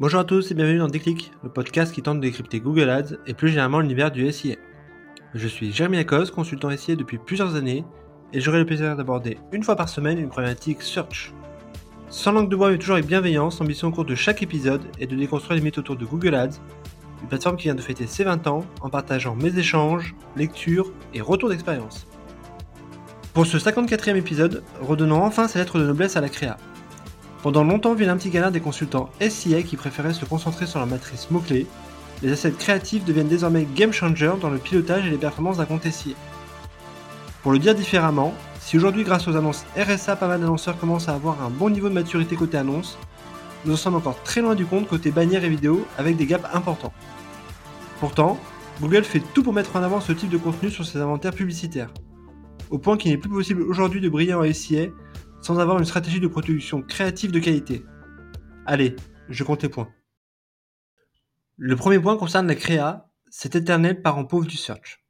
Bonjour à tous et bienvenue dans Déclic, le podcast qui tente de décrypter Google Ads et plus généralement l'univers du SIA. Je suis Jérémy Lacoste, consultant SIA depuis plusieurs années et j'aurai le plaisir d'aborder une fois par semaine une problématique search. Sans langue de bois mais toujours avec bienveillance, l'ambition au cours de chaque épisode est de déconstruire les mythes autour de Google Ads, une plateforme qui vient de fêter ses 20 ans en partageant mes échanges, lectures et retours d'expérience. Pour ce 54e épisode, redonnons enfin sa lettre de noblesse à la créa. Pendant longtemps, vu un petit galère des consultants SIA qui préféraient se concentrer sur leur matrice mots-clés, les assets créatifs deviennent désormais game changers dans le pilotage et les performances d'un compte SIA. Pour le dire différemment, si aujourd'hui grâce aux annonces RSA pas mal d'annonceurs commencent à avoir un bon niveau de maturité côté annonce, nous en sommes encore très loin du compte côté bannière et vidéo avec des gaps importants. Pourtant, Google fait tout pour mettre en avant ce type de contenu sur ses inventaires publicitaires, au point qu'il n'est plus possible aujourd'hui de briller en SIA sans avoir une stratégie de production créative de qualité. Allez, je compte les points. Le premier point concerne la créa, cet éternel parent pauvre du search.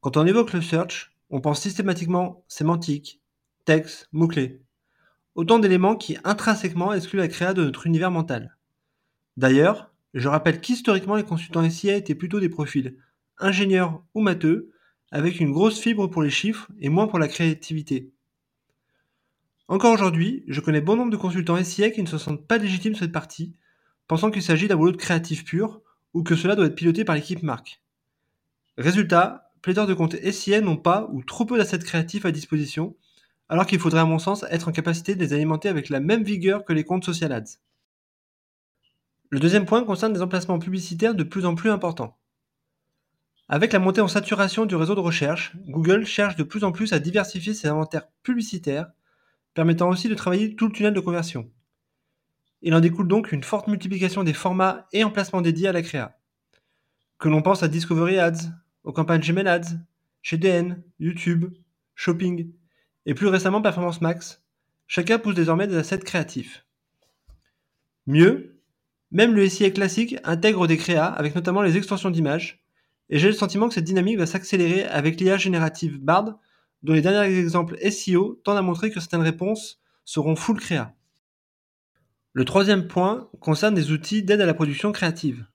Quand on évoque le search, on pense systématiquement sémantique, texte, mots-clés. Autant d'éléments qui intrinsèquement excluent la créa de notre univers mental. D'ailleurs, je rappelle qu'historiquement les consultants SIA étaient plutôt des profils ingénieurs ou matheux, avec une grosse fibre pour les chiffres et moins pour la créativité. Encore aujourd'hui, je connais bon nombre de consultants SIA qui ne se sentent pas légitimes sur cette partie, pensant qu'il s'agit d'un boulot de créatif pur ou que cela doit être piloté par l'équipe marque. Résultat, pléthore de comptes SIA n'ont pas ou trop peu d'assets créatifs à disposition, alors qu'il faudrait à mon sens être en capacité de les alimenter avec la même vigueur que les comptes social ads. Le deuxième point concerne des emplacements publicitaires de plus en plus importants. Avec la montée en saturation du réseau de recherche, Google cherche de plus en plus à diversifier ses inventaires publicitaires permettant aussi de travailler tout le tunnel de conversion. Il en découle donc une forte multiplication des formats et emplacements dédiés à la créa. Que l'on pense à Discovery Ads, aux campagnes Gmail Ads, GDN, YouTube, Shopping, et plus récemment Performance Max, chacun pousse désormais des assets créatifs. Mieux, même le SIA classique intègre des créas avec notamment les extensions d'images, et j'ai le sentiment que cette dynamique va s'accélérer avec l'IA générative Bard dont les derniers exemples SEO tendent à montrer que certaines réponses seront full créa. Le troisième point concerne des outils d'aide à la production créative.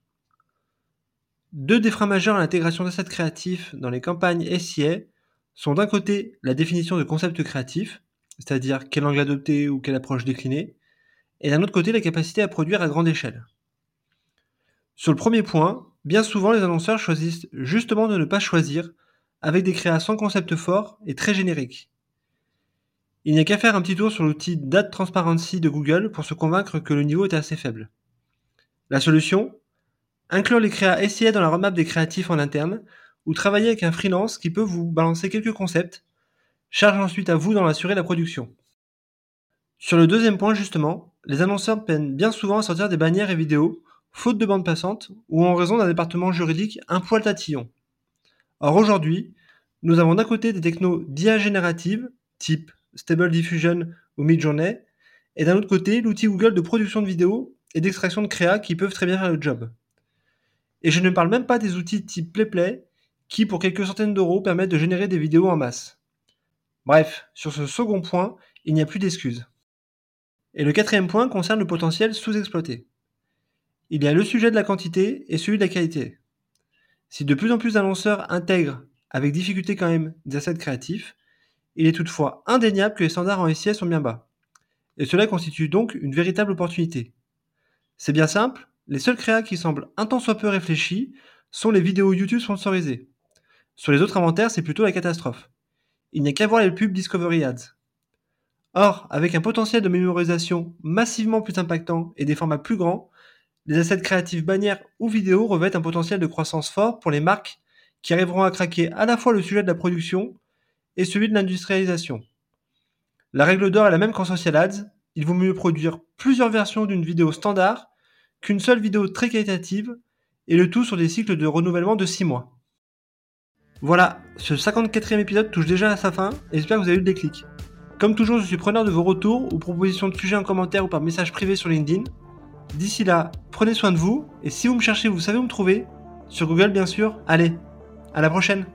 Deux des freins majeurs à l'intégration d'assets créatifs dans les campagnes SIA sont d'un côté la définition de concepts créatifs, c'est-à-dire quel angle adopter ou quelle approche décliner, et d'un autre côté la capacité à produire à grande échelle. Sur le premier point, bien souvent les annonceurs choisissent justement de ne pas choisir avec des créations concept forts et très génériques. Il n'y a qu'à faire un petit tour sur l'outil Date Transparency de Google pour se convaincre que le niveau est assez faible. La solution Inclure les créas SIA dans la roadmap des créatifs en interne ou travailler avec un freelance qui peut vous balancer quelques concepts, charge ensuite à vous d'en assurer la production. Sur le deuxième point justement, les annonceurs peinent bien souvent à sortir des bannières et vidéos, faute de bande passante ou en raison d'un département juridique un poil tatillon. Or aujourd'hui, nous avons d'un côté des technos d'IA type Stable Diffusion ou Midjourney, et d'un autre côté l'outil Google de production de vidéos et d'extraction de créa qui peuvent très bien faire le job. Et je ne parle même pas des outils type PlayPlay qui, pour quelques centaines d'euros, permettent de générer des vidéos en masse. Bref, sur ce second point, il n'y a plus d'excuses. Et le quatrième point concerne le potentiel sous-exploité. Il y a le sujet de la quantité et celui de la qualité. Si de plus en plus d'annonceurs intègrent, avec difficulté quand même, des assets créatifs, il est toutefois indéniable que les standards en SIA sont bien bas. Et cela constitue donc une véritable opportunité. C'est bien simple, les seuls créas qui semblent un tant soit peu réfléchis sont les vidéos YouTube sponsorisées. Sur les autres inventaires, c'est plutôt la catastrophe. Il n'y a qu'à voir les pubs Discovery Ads. Or, avec un potentiel de mémorisation massivement plus impactant et des formats plus grands, les assets créatifs bannières ou vidéos revêtent un potentiel de croissance fort pour les marques qui arriveront à craquer à la fois le sujet de la production et celui de l'industrialisation. La règle d'or est la même qu'en social ads, il vaut mieux produire plusieurs versions d'une vidéo standard qu'une seule vidéo très qualitative, et le tout sur des cycles de renouvellement de 6 mois. Voilà, ce 54e épisode touche déjà à sa fin, et j'espère que vous avez eu le déclic. Comme toujours, je suis preneur de vos retours ou propositions de sujets en commentaire ou par message privé sur LinkedIn. D'ici là, prenez soin de vous, et si vous me cherchez, vous savez où me trouver. Sur Google, bien sûr. Allez, à la prochaine